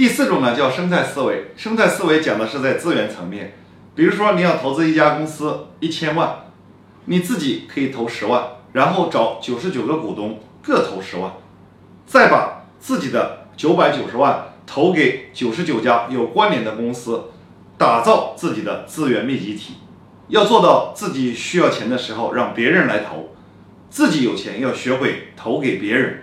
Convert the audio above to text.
第四种呢叫生态思维生态思维讲的是在资源层面比如说你要投资一家公司一千万你自己可以投十万然后找九十九个股东各投十万再把自己的九百九十万投给九十九家有关联的公司打造自己的资源密集体。要做到自己需要钱的时候让别人来投自己有钱要学会投给别人